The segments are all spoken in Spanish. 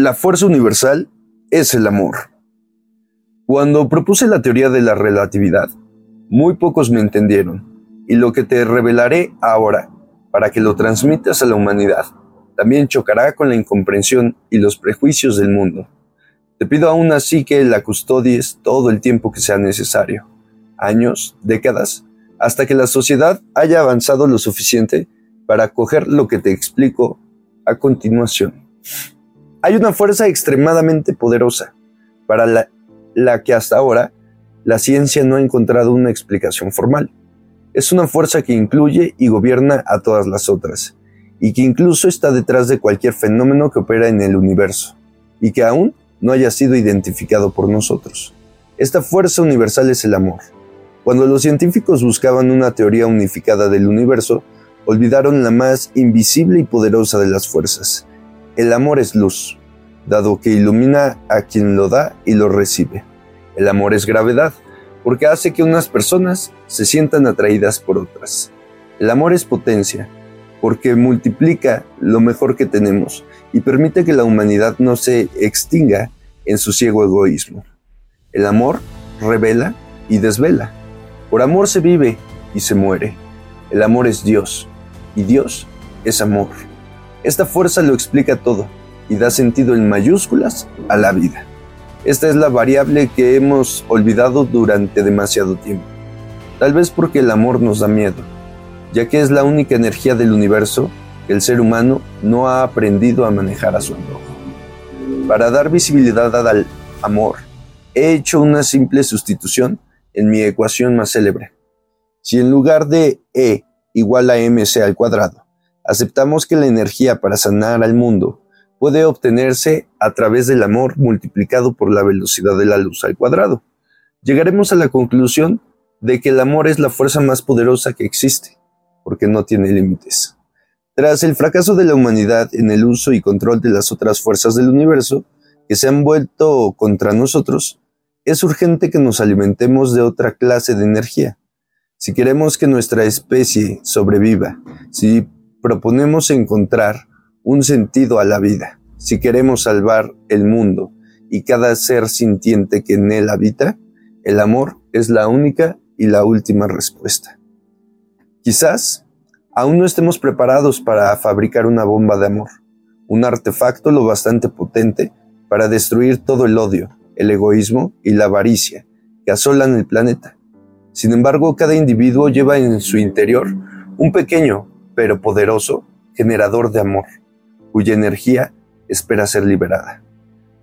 La fuerza universal es el amor. Cuando propuse la teoría de la relatividad, muy pocos me entendieron, y lo que te revelaré ahora, para que lo transmitas a la humanidad, también chocará con la incomprensión y los prejuicios del mundo. Te pido aún así que la custodies todo el tiempo que sea necesario, años, décadas, hasta que la sociedad haya avanzado lo suficiente para acoger lo que te explico a continuación. Hay una fuerza extremadamente poderosa para la, que hasta ahora la ciencia no ha encontrado una explicación formal. Es una fuerza que incluye y gobierna a todas las otras, y que incluso está detrás de cualquier fenómeno que opera en el universo, y que aún no haya sido identificado por nosotros. Esta fuerza universal es el amor. Cuando los científicos buscaban una teoría unificada del universo, olvidaron la más invisible y poderosa de las fuerzas, el amor es luz, dado que ilumina a quien lo da y lo recibe. El amor es gravedad, porque hace que unas personas se sientan atraídas por otras. El amor es potencia, porque multiplica lo mejor que tenemos y permite que la humanidad no se extinga en su ciego egoísmo. El amor revela y desvela. Por amor se vive y se muere. El amor es Dios y Dios es amor. Esta fuerza lo explica todo y da sentido en mayúsculas a la vida. Esta es la variable que hemos olvidado durante demasiado tiempo. Tal vez porque el amor nos da miedo, ya que es la única energía del universo que el ser humano no ha aprendido a manejar a su antojo. Para dar visibilidad al amor, he hecho una simple sustitución en mi ecuación más célebre. Si en lugar de E igual a mc al cuadrado, aceptamos que la energía para sanar al mundo puede obtenerse a través del amor multiplicado por la velocidad de la luz al cuadrado. Llegaremos a la conclusión de que el amor es la fuerza más poderosa que existe, porque no tiene límites. Tras el fracaso de la humanidad en el uso y control de las otras fuerzas del universo, que se han vuelto contra nosotros, es urgente que nos alimentemos de otra clase de energía. Si queremos que nuestra especie sobreviva, si proponemos encontrar un sentido a la vida, si queremos salvar el mundo y cada ser sintiente que en él habita, el amor es la única y la última respuesta. Quizás aún no estemos preparados para fabricar una bomba de amor, un artefacto lo bastante potente para destruir todo el odio, el egoísmo y la avaricia que asolan el planeta. Sin embargo, cada individuo lleva en su interior un pequeño pero poderoso generador de amor, cuya energía espera ser liberada.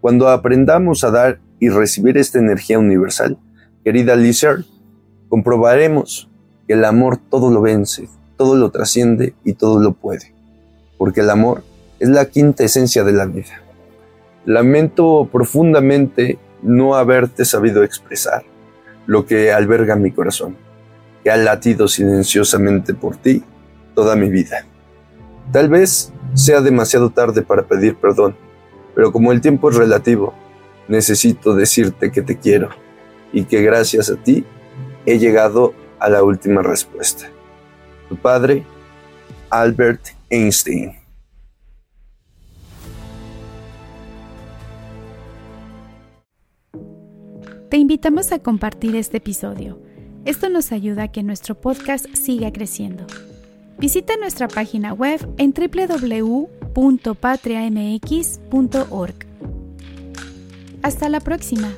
Cuando aprendamos a dar y recibir esta energía universal, querida Lizard, comprobaremos que el amor todo lo vence, todo lo trasciende y todo lo puede, porque el amor es la quinta esencia de la vida. Lamento profundamente no haberte sabido expresar lo que alberga mi corazón, que ha latido silenciosamente por ti toda mi vida. Tal vez sea demasiado tarde para pedir perdón, pero como el tiempo es relativo, necesito decirte que te quiero y que gracias a ti he llegado a la última respuesta. Tu padre, Albert Einstein. Te invitamos a compartir este episodio. Esto nos ayuda a que nuestro podcast siga creciendo. Visita nuestra página web en www.patriamx.org. Hasta la próxima.